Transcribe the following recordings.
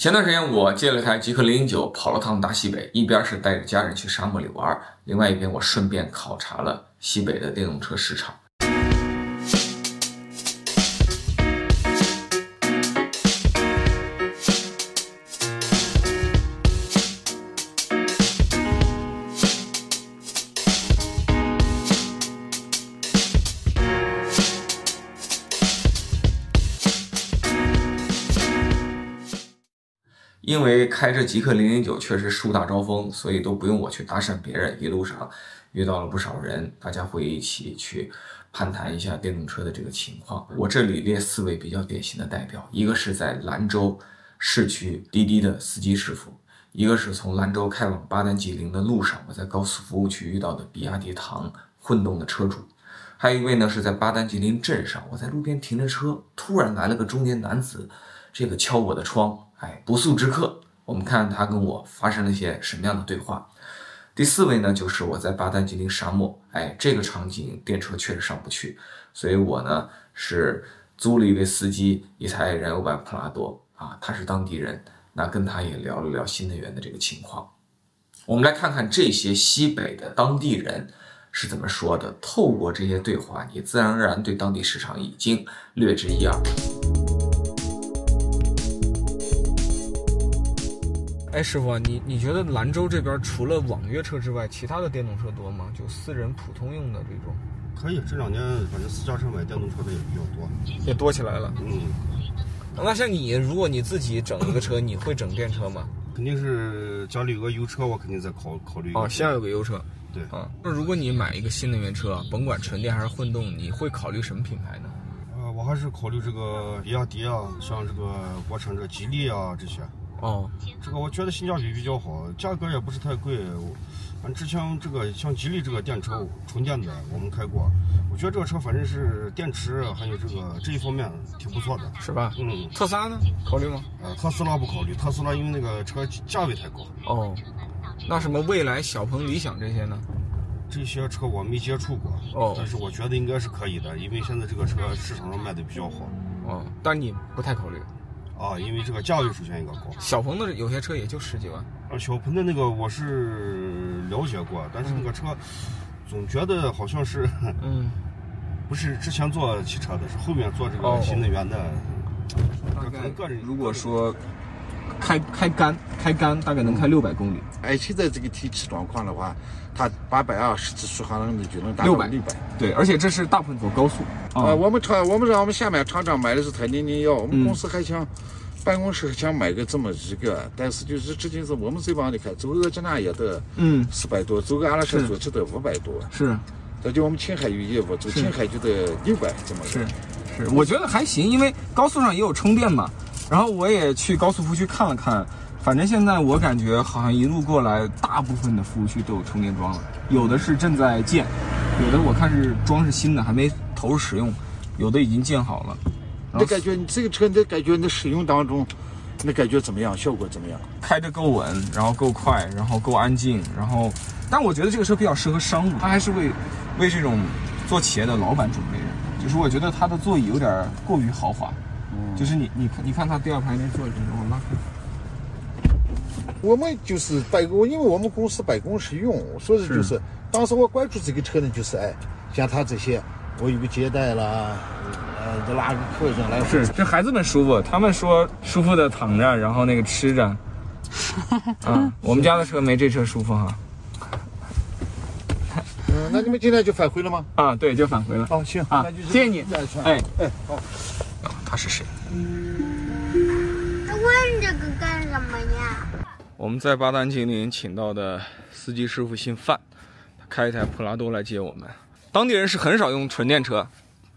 前段时间我借了台极客零零九跑了趟大西北，一边是带着家人去沙漠里玩，另外一边我顺便考察了西北的电动车市场。因为开着极氪零零九确实树大招风，所以都不用我去搭讪别人。一路上遇到了不少人，大家会一起去攀谈一下电动车的这个情况。我这里列四位比较典型的代表：一个是在兰州市区滴滴的司机师傅；一个是从兰州开往巴丹吉林的路上，我在高速服务区遇到的比亚迪唐混动的车主；还有一位呢是在巴丹吉林镇上，我在路边停着车，突然来了个中年男子，这个敲我的窗。哎，不速之客，我们看他跟我发生了一些什么样的对话。第四位呢，就是我在巴丹吉林沙漠，哎，这个场景电车确实上不去，所以我呢是租了一位司机一台燃油版普拉多啊，他是当地人，那跟他也聊了聊新能源的这个情况。我们来看看这些西北的当地人是怎么说的。透过这些对话，你自然而然对当地市场已经略知一二。哎，师傅，你你觉得兰州这边除了网约车之外，其他的电动车多吗？就私人普通用的这种？可以，这两年反正私家车买电动车的也比较多，也多起来了。嗯，那像你，如果你自己整一个车，你会整电车吗？肯定是家里有个油车，我肯定在考考虑。哦，先有个油车。对啊，那如果你买一个新能源车，甭管纯电还是混动，你会考虑什么品牌呢？呃，我还是考虑这个比亚迪啊，像这个国产这吉利啊这些。哦，这个我觉得性价比比较好，价格也不是太贵。俺之前这个像吉利这个电车纯电的，我们开过，我觉得这个车反正是电池还有这个这一方面挺不错的，是吧？嗯。特斯拉呢？考虑吗？呃，特斯拉不考虑，特斯拉因为那个车价位太高。哦，那什么蔚来、小鹏、理想这些呢？这些车我没接触过。哦。但是我觉得应该是可以的，因为现在这个车市场上卖的比较好。哦，但你不太考虑。啊，因为这个价位首先应该高。小鹏的有些车也就十几万。啊，小鹏的那个我是了解过，但是那个车总觉得好像是，嗯，不是之前做汽车的，是后面做这个新能源的。大概个人如果说开开干开干，大概能开六百公里。哎现在这个天气状况的话，它八百二十次续航能力就能达到六百。六百。对，而且这是大部分走高速。啊，我们厂我们让我们下面厂长买的是台零零幺，我们公司还想办公室还想买个这么一个，但是就是至今是我们这帮的看，走个济纳也得嗯四百多，走个阿拉斯加去得五百多。是。这就我们青海有业务，走青海就得六百这么是。是，我觉得还行，因为高速上也有充电嘛。然后我也去高速服务区看了看，反正现在我感觉好像一路过来，大部分的服务区都有充电桩了，有的是正在建，有的我看是装是新的，还没投入使用，有的已经建好了。你感觉你这个车，你感觉你的使用当中，你感觉怎么样？效果怎么样？开着够稳，然后够快，然后够安静，然后，但我觉得这个车比较适合商务，它还是为为这种做企业的老板准备的，就是我觉得它的座椅有点过于豪华。就是你，你看，你看他第二排那座椅，我拉开。我们就是办公，因为我们公司办公室用，所以就是，当时我关注这个车呢，就是哎，像他这些，我有个接待啦，呃，拉个客人来。是，这孩子们舒服，他们说舒服的躺着，然后那个吃着。啊，我们家的车没这车舒服哈。嗯，那你们今天就返回了吗？啊，对，就返回了。哦，行啊，谢谢你。哎哎，好。他是谁？他问这个干什么呀？我们在巴丹吉林请到的司机师傅姓范，他开一台普拉多来接我们。当地人是很少用纯电车，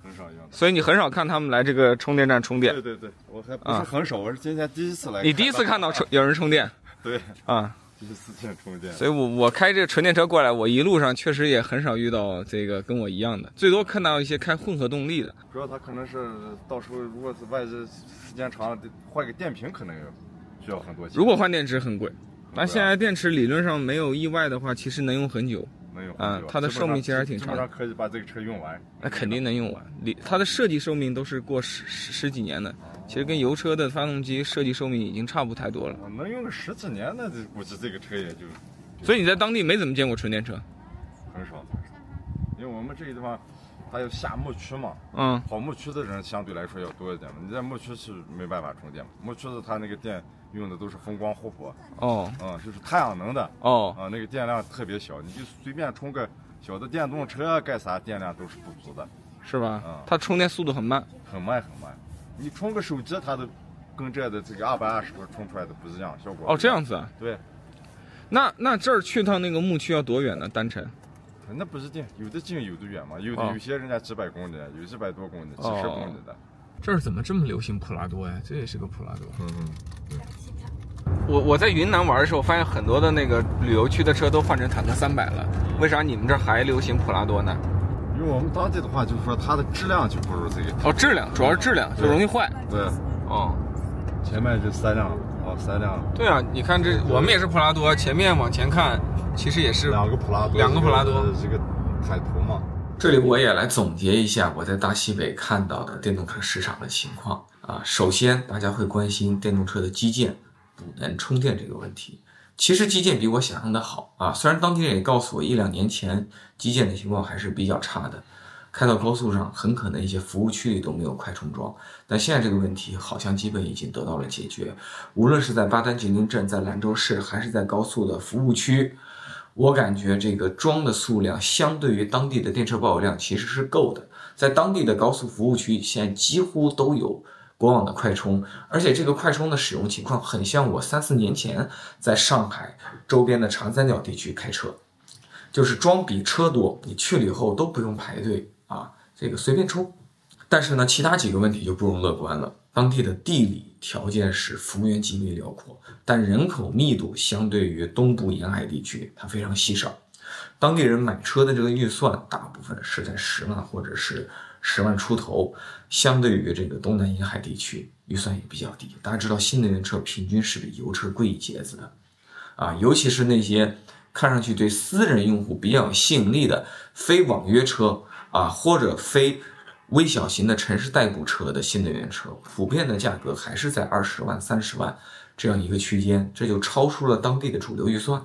很少用，所以你很少看他们来这个充电站充电。对对对，我还不是很少，我是今天第一次来。你第一次看到充有人充电？对，啊。四线充电，所以我我开这纯电车过来，我一路上确实也很少遇到这个跟我一样的，最多看到一些开混合动力的。主要他可能是到时候如果是外置时间长了，换个电瓶可能需要很多钱。如果换电池很贵，但现在电池理论上没有意外的话，其实能用很久。能用啊，它的寿命其实还挺长。基本上可以把这个车用完。那肯定能用完，理它的设计寿命都是过十十十几年的。其实跟油车的发动机设计寿命已经差不太多了。能用个十几年，那这估计这个车也就所以你在当地没怎么见过纯电车？很少。因为我们这个地方，它要下牧区嘛，嗯，跑牧区的人相对来说要多一点嘛。你在牧区是没办法充电嘛，牧区的它那个电用的都是风光互补，哦嗯，就是太阳能的，哦，啊，那个电量特别小，你就随便充个小的电动车干啥，电量都是不足的，是吧嗯？它充电速度很慢。很慢很慢。你充个手机，它都跟这的这个二百二十伏充出来的不一样，效果哦，这样子啊？对，那那这儿去趟那个牧区要多远呢？单程？那不一定，有的近有的远嘛，有的哦有些人家几百公里，有几百多公里，几哦十公里的。这儿怎么这么流行普拉多呀？这也是个普拉多。嗯嗯，我我在云南玩的时候，发现很多的那个旅游区的车都换成坦克三百了，为啥你们这儿还流行普拉多呢？因为我们当地的话，就是说它的质量就不如这个。哦，质量主要是质量，就容易坏。对，哦，前面就三辆，哦，三辆，对啊，你看这我们也是普拉多，前面往前看，其实也是两个普拉多，两个普拉多这个海图嘛。这里我也来总结一下我在大西北看到的电动车市场的情况啊。首先，大家会关心电动车的基建、补能、充电这个问题。其实基建比我想象的好啊，虽然当地人也告诉我，一两年前基建的情况还是比较差的，开到高速上很可能一些服务区里都没有快充桩。但现在这个问题好像基本已经得到了解决，无论是在巴丹吉林镇、在兰州市，还是在高速的服务区，我感觉这个桩的数量相对于当地的电车保有量其实是够的，在当地的高速服务区现在几乎都有国网的快充，而且这个快充的使用情况很像我三四年前在上海周边的长三角地区开车，就是桩比车多，你去了以后都不用排队啊，这个随便充。但是呢，其他几个问题就不容乐观了。当地的地理条件是幅员极为辽阔，但人口密度相对于东部沿海地区它非常稀少。当地人买车的这个预算大部分是在十万或者是十万出头，相对于这个东南沿海地区预算也比较低。大家知道，新能源车平均是比油车贵一截子的，啊，尤其是那些看上去对私人用户比较有吸引力的非网约车啊，或者非微小型的城市代步车的新能源车，普遍的价格还是在二十万、三十万这样一个区间，这就超出了当地的主流预算。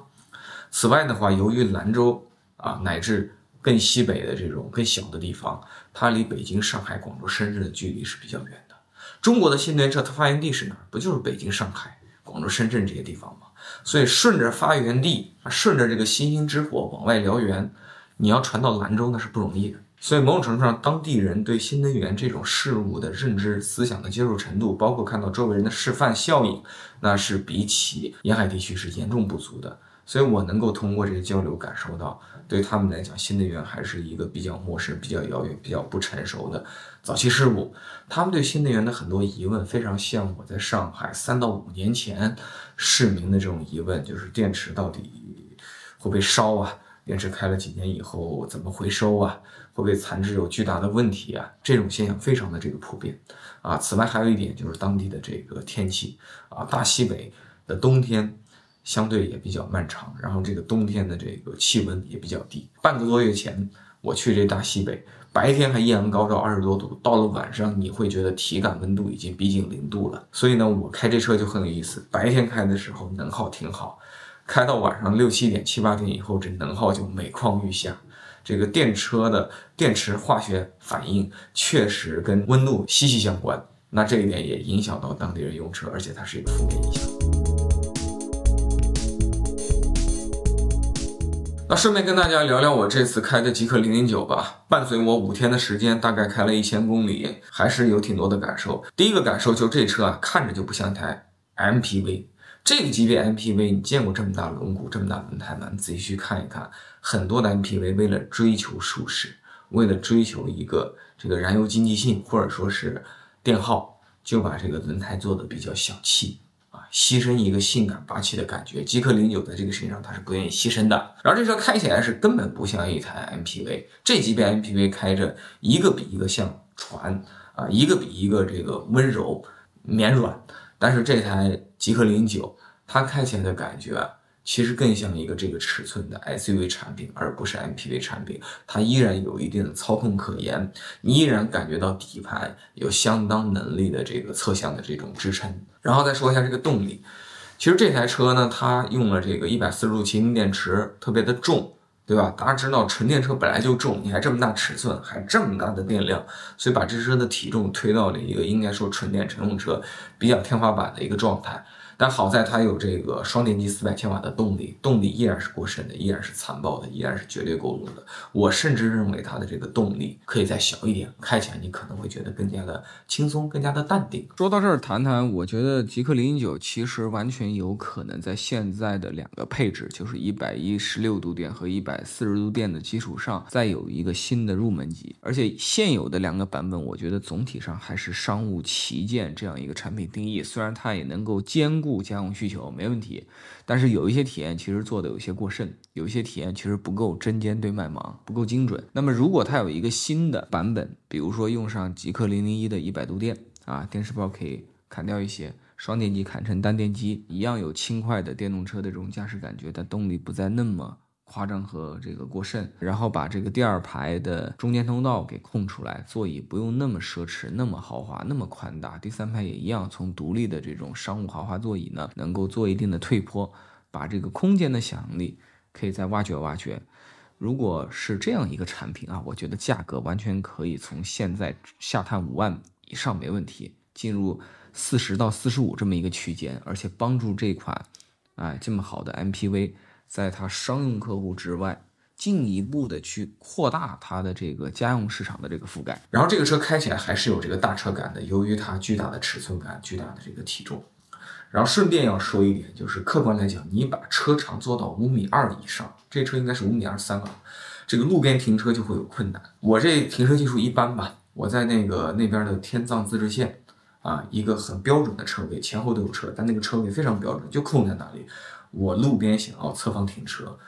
此外的话，由于兰州啊乃至更西北的这种更小的地方，它离北京、上海、广州、深圳的距离是比较远的。中国的新能源车它发源地是哪儿？不就是北京、上海、广州、深圳这些地方吗？所以顺着发源地，顺着这个星星之火往外燎原，你要传到兰州那是不容易的。所以某种程度上，当地人对新能源这种事物的认知、思想的接受程度，包括看到周围人的示范效应，那是比起沿海地区是严重不足的。所以我能够通过这个交流感受到，对他们来讲，新能源还是一个比较陌生、比较遥远、比较不成熟的早期事物。他们对新能源的很多疑问，非常像我在上海三到五年前市民的这种疑问，就是电池到底会不会烧啊？电池开了几年以后怎么回收啊？会不会残值有巨大的问题啊？这种现象非常的这个普遍啊。此外还有一点就是当地的这个天气啊，大西北的冬天相对也比较漫长，然后这个冬天的这个气温也比较低。半个多月前我去这大西北，白天还艳阳高照，二十多度，到了晚上你会觉得体感温度已经逼近零度了。所以呢，我开这车就很有意思，白天开的时候能耗挺好。开到晚上六七点、七八点以后，这能耗就每况愈下。这个电车的电池化学反应确实跟温度息息相关，那这一点也影响到当地人用车，而且它是一个负面影响。那顺便跟大家聊聊我这次开的极氪零零九吧，伴随我五天的时间，大概开了一千公里，还是有挺多的感受。第一个感受就是这车啊，看着就不像台 MPV。这个级别 MPV，你见过这么大轮毂、这么大轮胎吗？你仔细去看一看，很多的 MPV 为了追求舒适，为了追求一个这个燃油经济性或者说是电耗，就把这个轮胎做的比较小气，牺牲一个性感霸气的感觉。极氪零九在这个事情上它是不愿意牺牲的。然后这车开起来是根本不像一台 MPV，这级别 MPV 开着一个比一个像船啊，一个比一个这个温柔绵软。但是这台极氪零九，它开起来的感觉啊，其实更像一个这个尺寸的 SUV 产品，而不是 MPV 产品。它依然有一定的操控可言，你依然感觉到底盘有相当能力的这个侧向的这种支撑。然后再说一下这个动力，其实这台车呢，它用了这个一百四十度麒麟电池，特别的重。对吧？大家知道纯电车本来就重，你还这么大尺寸，还这么大的电量，所以把这车的体重推到了一个应该说纯电乘用车比较天花板的一个状态。但好在它有这个双电机四百千瓦的动力，动力依然是过剩的，依然是残暴的，依然是绝对够用的。我甚至认为它的这个动力可以再小一点，开起来你可能会觉得更加的轻松，更加的淡定。说到这儿，谈谈，我觉得极氪零零九其实完全有可能在现在的两个配置，就是一百一十六度电和一百四十度电的基础上，再有一个新的入门级。而且现有的两个版本，我觉得总体上还是商务旗舰这样一个产品定义，虽然它也能够兼顾。家用需求没问题，但是有一些体验其实做的有些过剩，有一些体验其实不够针尖对麦芒，不够精准。那么如果它有一个新的版本，比如说用上极氪零零一的一百度电啊，电池包可以砍掉一些，双电机砍成单电机，一样有轻快的电动车的这种驾驶感觉，但动力不再那么。夸张和这个过剩，然后把这个第二排的中间通道给空出来，座椅不用那么奢侈、那么豪华、那么宽大。第三排也一样，从独立的这种商务豪华座椅呢，能够做一定的退坡，把这个空间的想象力可以再挖掘挖掘。如果是这样一个产品啊，我觉得价格完全可以从现在下探五万以上没问题，进入四十到四十五这么一个区间，而且帮助这款哎这么好的 MPV。在它商用客户之外，进一步的去扩大它的这个家用市场的这个覆盖。然后这个车开起来还是有这个大车感的，由于它巨大的尺寸感、巨大的这个体重。然后顺便要说一点，就是客观来讲，你把车长做到五米二以上，这车应该是五米二三了，这个路边停车就会有困难。我这停车技术一般吧，我在那个那边的天藏自治县啊，一个很标准的车位，前后都有车，但那个车位非常标准，就空在那里。我路边想要侧方停车，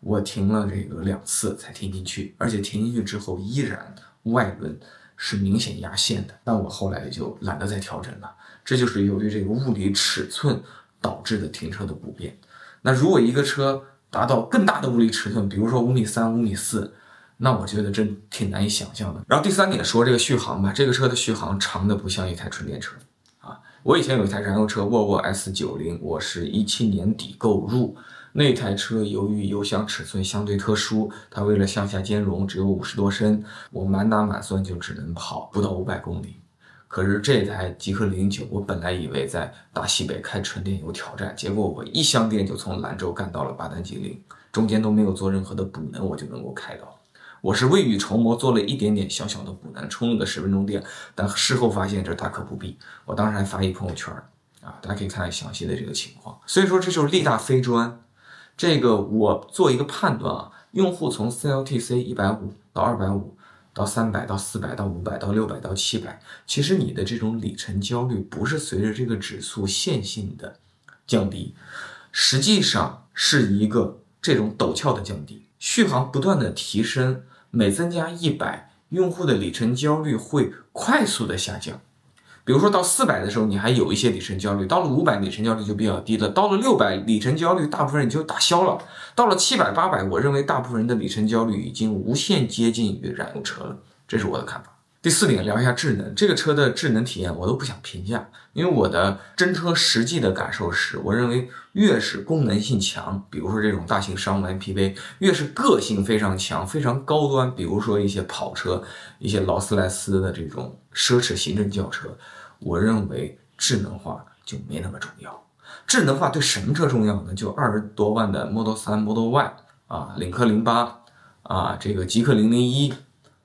我停了这个两次才停进去，而且停进去之后依然外轮是明显压线的。但我后来就懒得再调整了，这就是由于这个物理尺寸导致的停车的不便。那如果一个车达到更大的物理尺寸，比如说五米三、五米四，那我觉得真挺难以想象的。然后第三点说这个续航吧，这个车的续航长的不像一台纯电车。我以前有一台燃油车沃尔沃 S 九零，我是一七年底购入那台车，由于油箱尺寸相对特殊，它为了向下兼容，只有五十多升，我满打满算就只能跑不到五百公里。可是这台极氪零九，我本来以为在大西北开纯电有挑战，结果我一箱电就从兰州干到了巴丹吉林，中间都没有做任何的补能，我就能够开到。我是未雨绸缪，做了一点点小小的补能，充了个十分钟电，但事后发现这大可不必。我当时还发一朋友圈啊，大家可以看看详细的这个情况。所以说这就是力大非专。这个我做一个判断啊，用户从 CLTC 一百五到二百五到三百到四百到五百到六百到七百，其实你的这种里程焦虑不是随着这个指数线性的降低，实际上是一个这种陡峭的降低。续航不断的提升，每增加一百，用户的里程焦虑会快速的下降。比如说到四百的时候，你还有一些里程焦虑；到了五百，里程焦虑就比较低了；到了六百，里程焦虑大部分人就打消了；到了七百、八百，我认为大部分人的里程焦虑已经无限接近于燃油车了。这是我的看法。第四点，聊一下智能。这个车的智能体验我都不想评价，因为我的真车实际的感受是，我认为越是功能性强，比如说这种大型商务 MPV，越是个性非常强、非常高端，比如说一些跑车、一些劳斯莱斯的这种奢侈行政轿车，我认为智能化就没那么重要。智能化对什么车重要呢？就二十多万的 Model 3、Model Y 啊，领克零八啊，这个极氪零零一。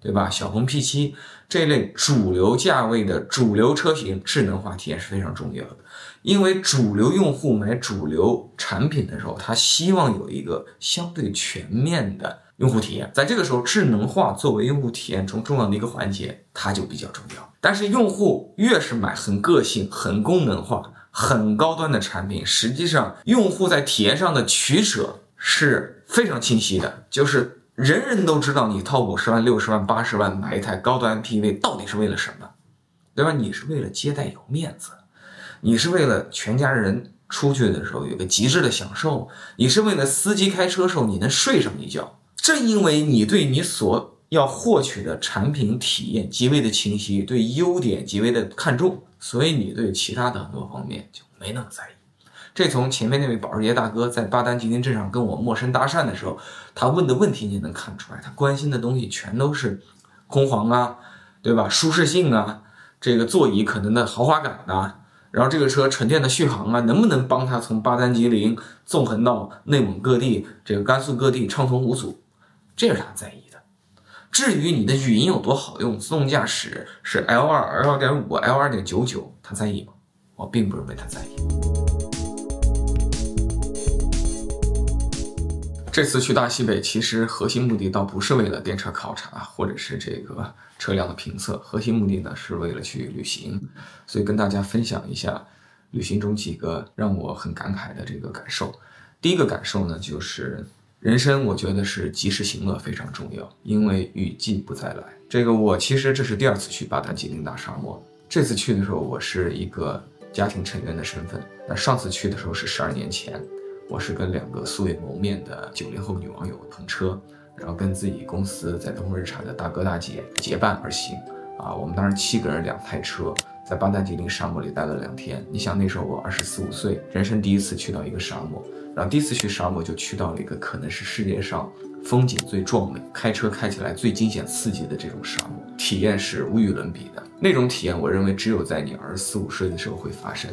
对吧？小鹏 P7 这类主流价位的主流车型，智能化体验是非常重要的。因为主流用户买主流产品的时候，他希望有一个相对全面的用户体验。在这个时候，智能化作为用户体验中重要的一个环节，它就比较重要。但是，用户越是买很个性、很功能化、很高端的产品，实际上用户在体验上的取舍是非常清晰的，就是。人人都知道你掏五十万、六十万、八十万买一台高端 MPV 到底是为了什么，对吧？你是为了接待有面子，你是为了全家人出去的时候有个极致的享受，你是为了司机开车时候你能睡上一觉。正因为你对你所要获取的产品体验极为的清晰，对优点极为的看重，所以你对其他的很多方面就没那么在意。这从前面那位保时捷大哥在巴丹吉林镇上跟我陌生搭讪的时候，他问的问题你能看出来，他关心的东西全都是空簧啊，对吧？舒适性啊，这个座椅可能的豪华感呐，然后这个车纯电的续航啊，能不能帮他从巴丹吉林纵横到内蒙各地、这个甘肃各地畅通无阻？这是他在意的。至于你的语音有多好用，自动驾驶是 L 二、L 二点五、L 二点九九，他在意吗？我并不认为他在意。这次去大西北，其实核心目的倒不是为了电车考察或者是这个车辆的评测，核心目的呢是为了去旅行，所以跟大家分享一下旅行中几个让我很感慨的这个感受。第一个感受呢，就是人生，我觉得是及时行乐非常重要，因为雨季不再来。这个我其实这是第二次去巴丹吉林大沙漠，这次去的时候我是一个家庭成员的身份，那上次去的时候是十二年前。我是跟两个素未谋面的九零后女网友同车，然后跟自己公司在东风日产的大哥大姐结伴而行。啊，我们当时七个人两台车，在巴丹吉林沙漠里待了两天。你想那时候我二十四五岁，人生第一次去到一个沙漠，然后第一次去沙漠就去到了一个可能是世界上风景最壮美、开车开起来最惊险刺激的这种沙漠，体验是无与伦比的。那种体验，我认为只有在你二十四五岁的时候会发生。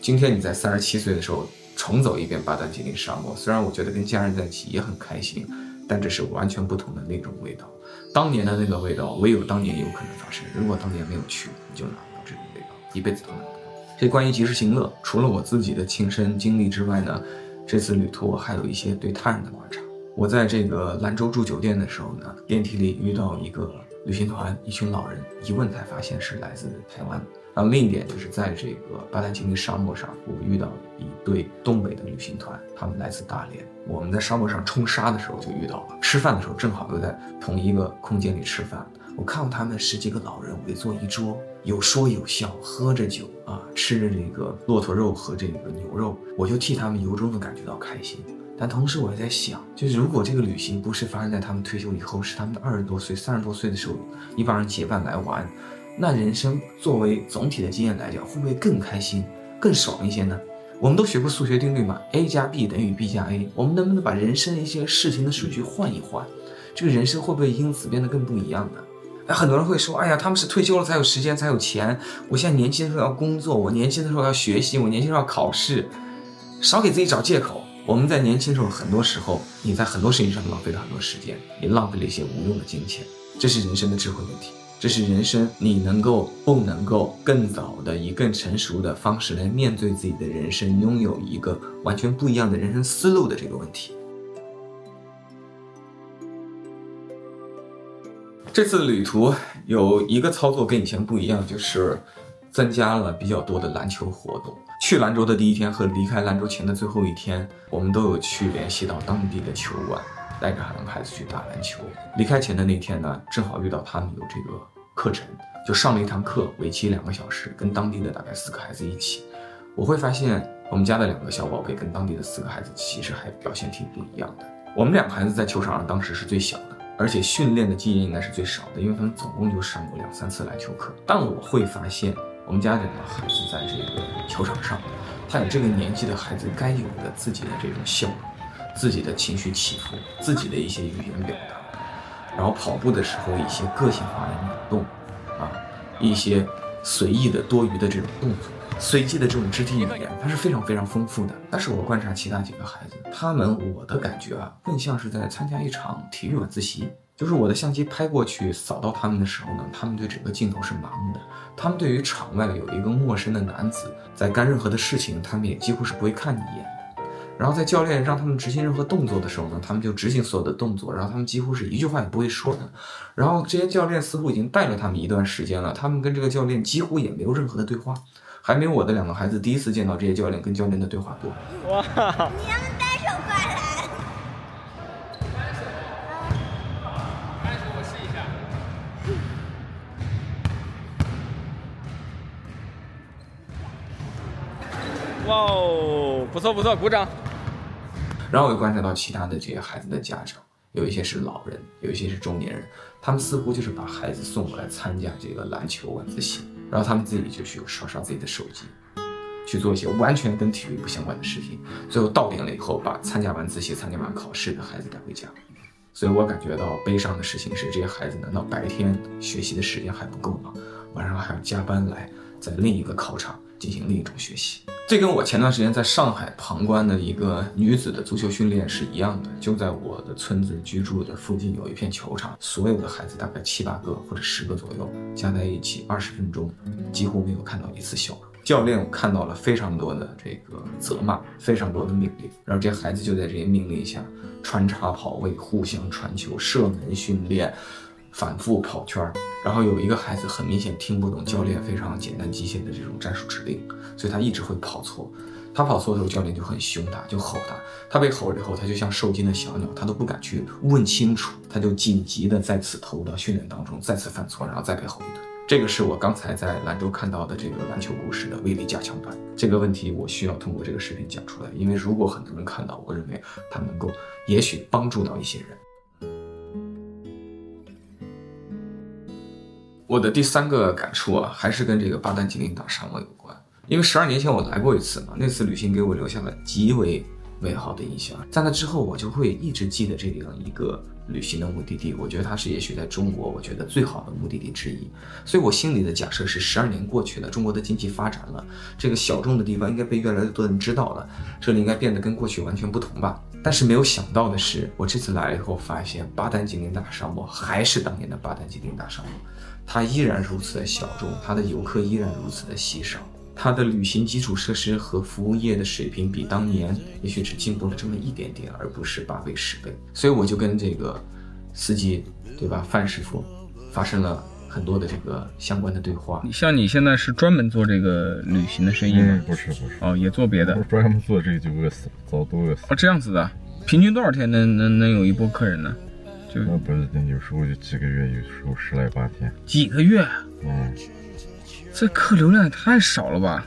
今天你在三十七岁的时候。重走一遍巴丹吉林沙漠，虽然我觉得跟家人在一起也很开心，但这是完全不同的那种味道。当年的那个味道，唯有当年有可能发生。如果当年没有去，你就拿不到这种味道，一辈子都拿不到。这关于及时行乐，除了我自己的亲身经历之外呢，这次旅途我还有一些对他人的观察。我在这个兰州住酒店的时候呢，电梯里遇到一个旅行团，一群老人，一问才发现是来自台湾。然后另一点就是在这个巴丹吉林沙漠上，我遇到一对东北的旅行团，他们来自大连。我们在沙漠上冲沙的时候就遇到了，吃饭的时候正好又在同一个空间里吃饭。我看到他们十几个老人围坐一桌，有说有笑，喝着酒啊，吃着这个骆驼肉和这个牛肉，我就替他们由衷的感觉到开心。但同时我也在想，就是如果这个旅行不是发生在他们退休以后，是他们二十多岁、三十多岁的时候，一帮人结伴来玩。那人生作为总体的经验来讲，会不会更开心、更爽一些呢？我们都学过数学定律嘛，a 加 b 等于 b 加 a。我们能不能把人生一些事情的顺序换一换？这个人生会不会因此变得更不一样呢？哎，很多人会说，哎呀，他们是退休了才有时间才有钱，我现在年轻的时候要工作，我年轻的时候要学习，我年轻时候要考试，少给自己找借口。我们在年轻时候，很多时候你在很多事情上浪费了很多时间，也浪费了一些无用的金钱，这是人生的智慧问题。这是人生，你能够不能够更早的以更成熟的方式来面对自己的人生，拥有一个完全不一样的人生思路的这个问题。这次旅途有一个操作跟以前不一样，就是增加了比较多的篮球活动。去兰州的第一天和离开兰州前的最后一天，我们都有去联系到当地的球馆。带着孩子去打篮球。离开前的那天呢，正好遇到他们有这个课程，就上了一堂课，为期两个小时，跟当地的大概四个孩子一起。我会发现我们家的两个小宝贝跟当地的四个孩子其实还表现挺不一样的。我们两个孩子在球场上当时是最小的，而且训练的经验应该是最少的，因为他们总共就上过两三次篮球课。但我会发现我们家两个孩子在这个球场上，他有这个年纪的孩子该有的自己的这种笑。自己的情绪起伏，自己的一些语言表达，然后跑步的时候一些个性化的扭动，啊，一些随意的多余的这种动作，随机的这种肢体语言，它是非常非常丰富的。但是我观察其他几个孩子，他们我的感觉啊，更像是在参加一场体育晚自习。就是我的相机拍过去扫到他们的时候呢，他们对整个镜头是盲的，他们对于场外有一个陌生的男子在干任何的事情，他们也几乎是不会看你一眼。然后在教练让他们执行任何动作的时候呢，他们就执行所有的动作，然后他们几乎是一句话也不会说的。然后这些教练似乎已经带了他们一段时间了，他们跟这个教练几乎也没有任何的对话，还没有我的两个孩子第一次见到这些教练跟教练的对话多。哇！你让单手过来。单手我试一下。哇哦！不错不错，鼓掌。然后我又观察到其他的这些孩子的家长，有一些是老人，有一些是中年人，他们似乎就是把孩子送过来参加这个篮球、晚自习，然后他们自己就去刷刷自己的手机，去做一些完全跟体育不相关的事情，最后到点了以后，把参加完自习、参加完考试的孩子带回家。所以我感觉到悲伤的事情是，这些孩子难道白天学习的时间还不够吗？晚上还要加班来在另一个考场进行另一种学习？这跟我前段时间在上海旁观的一个女子的足球训练是一样的。就在我的村子居住的附近有一片球场，所有的孩子大概七八个或者十个左右，加在一起二十分钟，几乎没有看到一次笑。教练看到了非常多的这个责骂，非常多的命令，然后这孩子就在这些命令下穿插跑位、互相传球、射门训练、反复跑圈儿。然后有一个孩子很明显听不懂教练非常简单机械的这种战术指令，所以他一直会跑错。他跑错的时候，教练就很凶他，就吼他。他被吼了以后，他就像受惊的小鸟，他都不敢去问清楚，他就紧急的再次投入到训练当中，再次犯错，然后再被吼一顿。这个是我刚才在兰州看到的这个篮球故事的威力加强版。这个问题我需要通过这个视频讲出来，因为如果很多人看到，我认为它能够也许帮助到一些人。我的第三个感触啊，还是跟这个巴丹吉林大沙漠有关。因为十二年前我来过一次嘛，那次旅行给我留下了极为美好的印象。在那之后，我就会一直记得这样一个旅行的目的地。我觉得它是也许在中国，我觉得最好的目的地之一。所以我心里的假设是，十二年过去了，中国的经济发展了，这个小众的地方应该被越来越多人知道了，这里应该变得跟过去完全不同吧。但是没有想到的是，我这次来了以后，发现巴丹吉林大沙漠还是当年的巴丹吉林大沙漠，它依然如此的小众，它的游客依然如此的稀少。它的旅行基础设施和服务业的水平比当年也许只进步了这么一点点，而不是八倍十倍。所以我就跟这个司机，对吧，范师傅，发生了很多的这个相关的对话。你像你现在是专门做这个旅行的生意吗？不是不是，哦，也做别的我。专门做这个就饿死了，早都饿死了。哦，这样子的，平均多少天能能能有一波客人呢？就那不是，有时候就几个月，有时候十来八天。几个月，嗯，这客流量也太少了吧？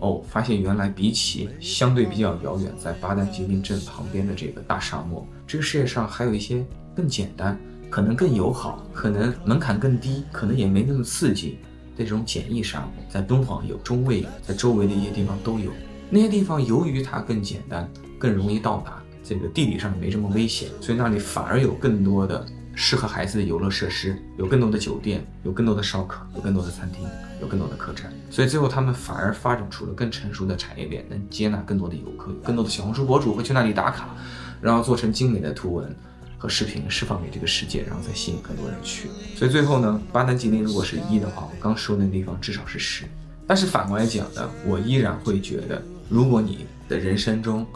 哦，发现原来比起相对比较遥远，在巴丹吉林镇旁边的这个大沙漠，这个世界上还有一些更简单、可能更友好、可能门槛更低、可能也没那么刺激的这种简易沙漠，在敦煌有，中卫有，在周围的一些地方都有。那些地方由于它更简单、更容易到达，这个地理上没这么危险，所以那里反而有更多的适合孩子的游乐设施，有更多的酒店，有更多的烧烤，有更多的餐厅，有更多的客栈。所以最后他们反而发展出了更成熟的产业链，能接纳更多的游客，更多的小红书博主会去那里打卡，然后做成精美的图文和视频释放给这个世界，然后再吸引更多人去。所以最后呢，巴南吉林如果是一的话，我刚说的那地方至少是十。但是反过来讲呢，我依然会觉得，如果你的人生中，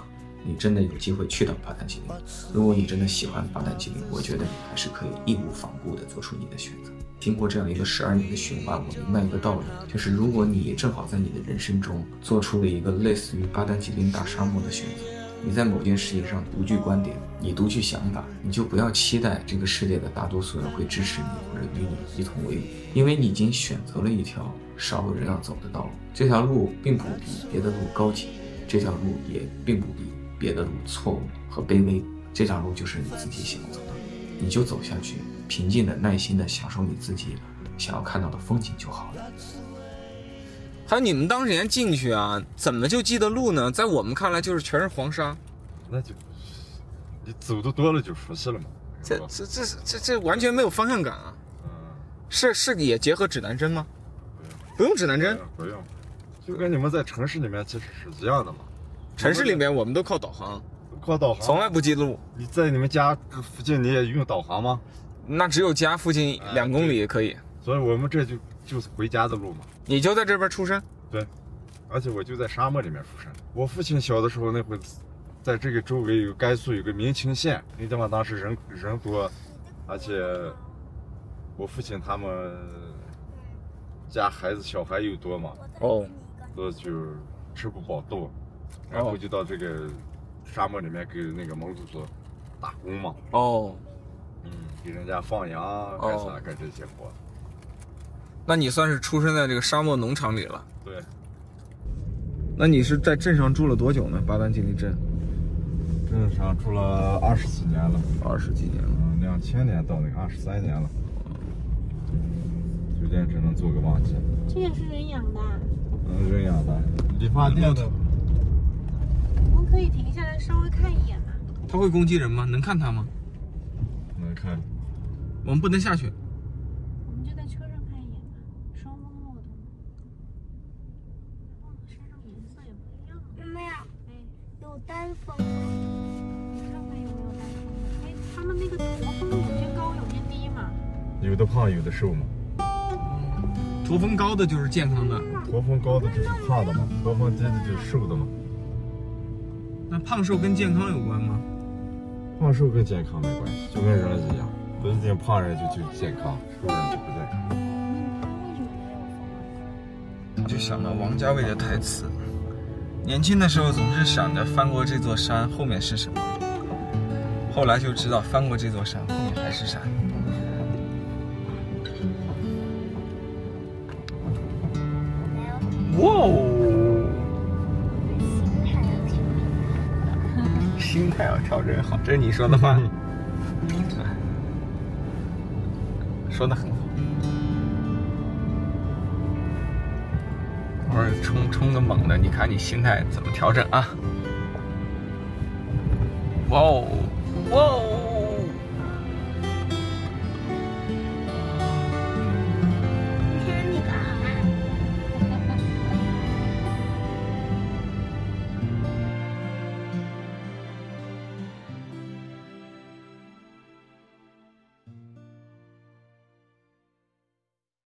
你真的有机会去到巴丹吉林，如果你真的喜欢巴丹吉林，我觉得你还是可以义无反顾地做出你的选择。经过这样一个十二年的循环，我明白一个道理，就是如果你正好在你的人生中做出了一个类似于巴丹吉林大沙漠的选择，你在某件事情上独具观点，你独具想法，你就不要期待这个世界的大多数人会支持你或者与你一同为伍，因为你已经选择了一条少有人要走的道路。这条路并不比别的路高级，这条路也并不比别的路错误和卑微，这条路就是你自己想要走的，你就走下去，平静的、耐心的享受你自己想要看到的风景就好了。还有你们当年进去啊，怎么就记得路呢？在我们看来就是全是黄沙，那就你走的多了就熟悉了嘛。这这这这这这完全没有方向感啊！嗯，是是也结合指南针吗？不用指南针，不用，就跟你们在城市里面其实是一样的嘛。城市里面我们都靠导航，靠导航，从来不记录。你在你们家附近你也用导航吗？那只有家附近两公里可以。所以我们这就就是回家的路嘛。你就在这边出生？对，而且我就在沙漠里面出生。我父亲小的时候那会，在这个周围有甘肃有个民清县，那个地方当时人人多，而且我父亲他们家孩子小孩又多嘛，哦，所以就吃不饱肚，然后就到这个沙漠里面给那个蒙古族打工嘛，哦，嗯，给人家放羊干啥干这些活。那你算是出生在这个沙漠农场里了。对，那你是在镇上住了多久呢？巴丹吉林镇镇上住了二十几年了，二十几年了。嗯，两千年到那个二十三年了，酒店只能做个旺季。这也是人养的，嗯，人养的，理发店的，可以停下来稍微看一眼吗？他会攻击人吗？能看他吗？能看。我们不能下去。我们就在车上看一眼吧，双峰骆驼。哦，身上颜色也不一样。妈呀，哎，有单峰，你看看有没有单峰他们那个驼峰有些高，有些低嘛。有的胖，有的瘦嘛。驼峰高的就是健康的，驼峰高的就是胖的嘛，驼峰低的就是瘦的嘛。那胖瘦跟健康有关吗？胖瘦跟健康没关系，就跟人一样，不一定胖人就就健康，瘦人就不健康。就想到王家卫的台词：年轻的时候总是想着翻过这座山后面是什么，后来就知道翻过这座山后面还是山。哇哦！心态要调整好，这是你说的吗？说的很好。偶尔冲冲个猛的，你看你心态怎么调整啊？哇哦，哇哦！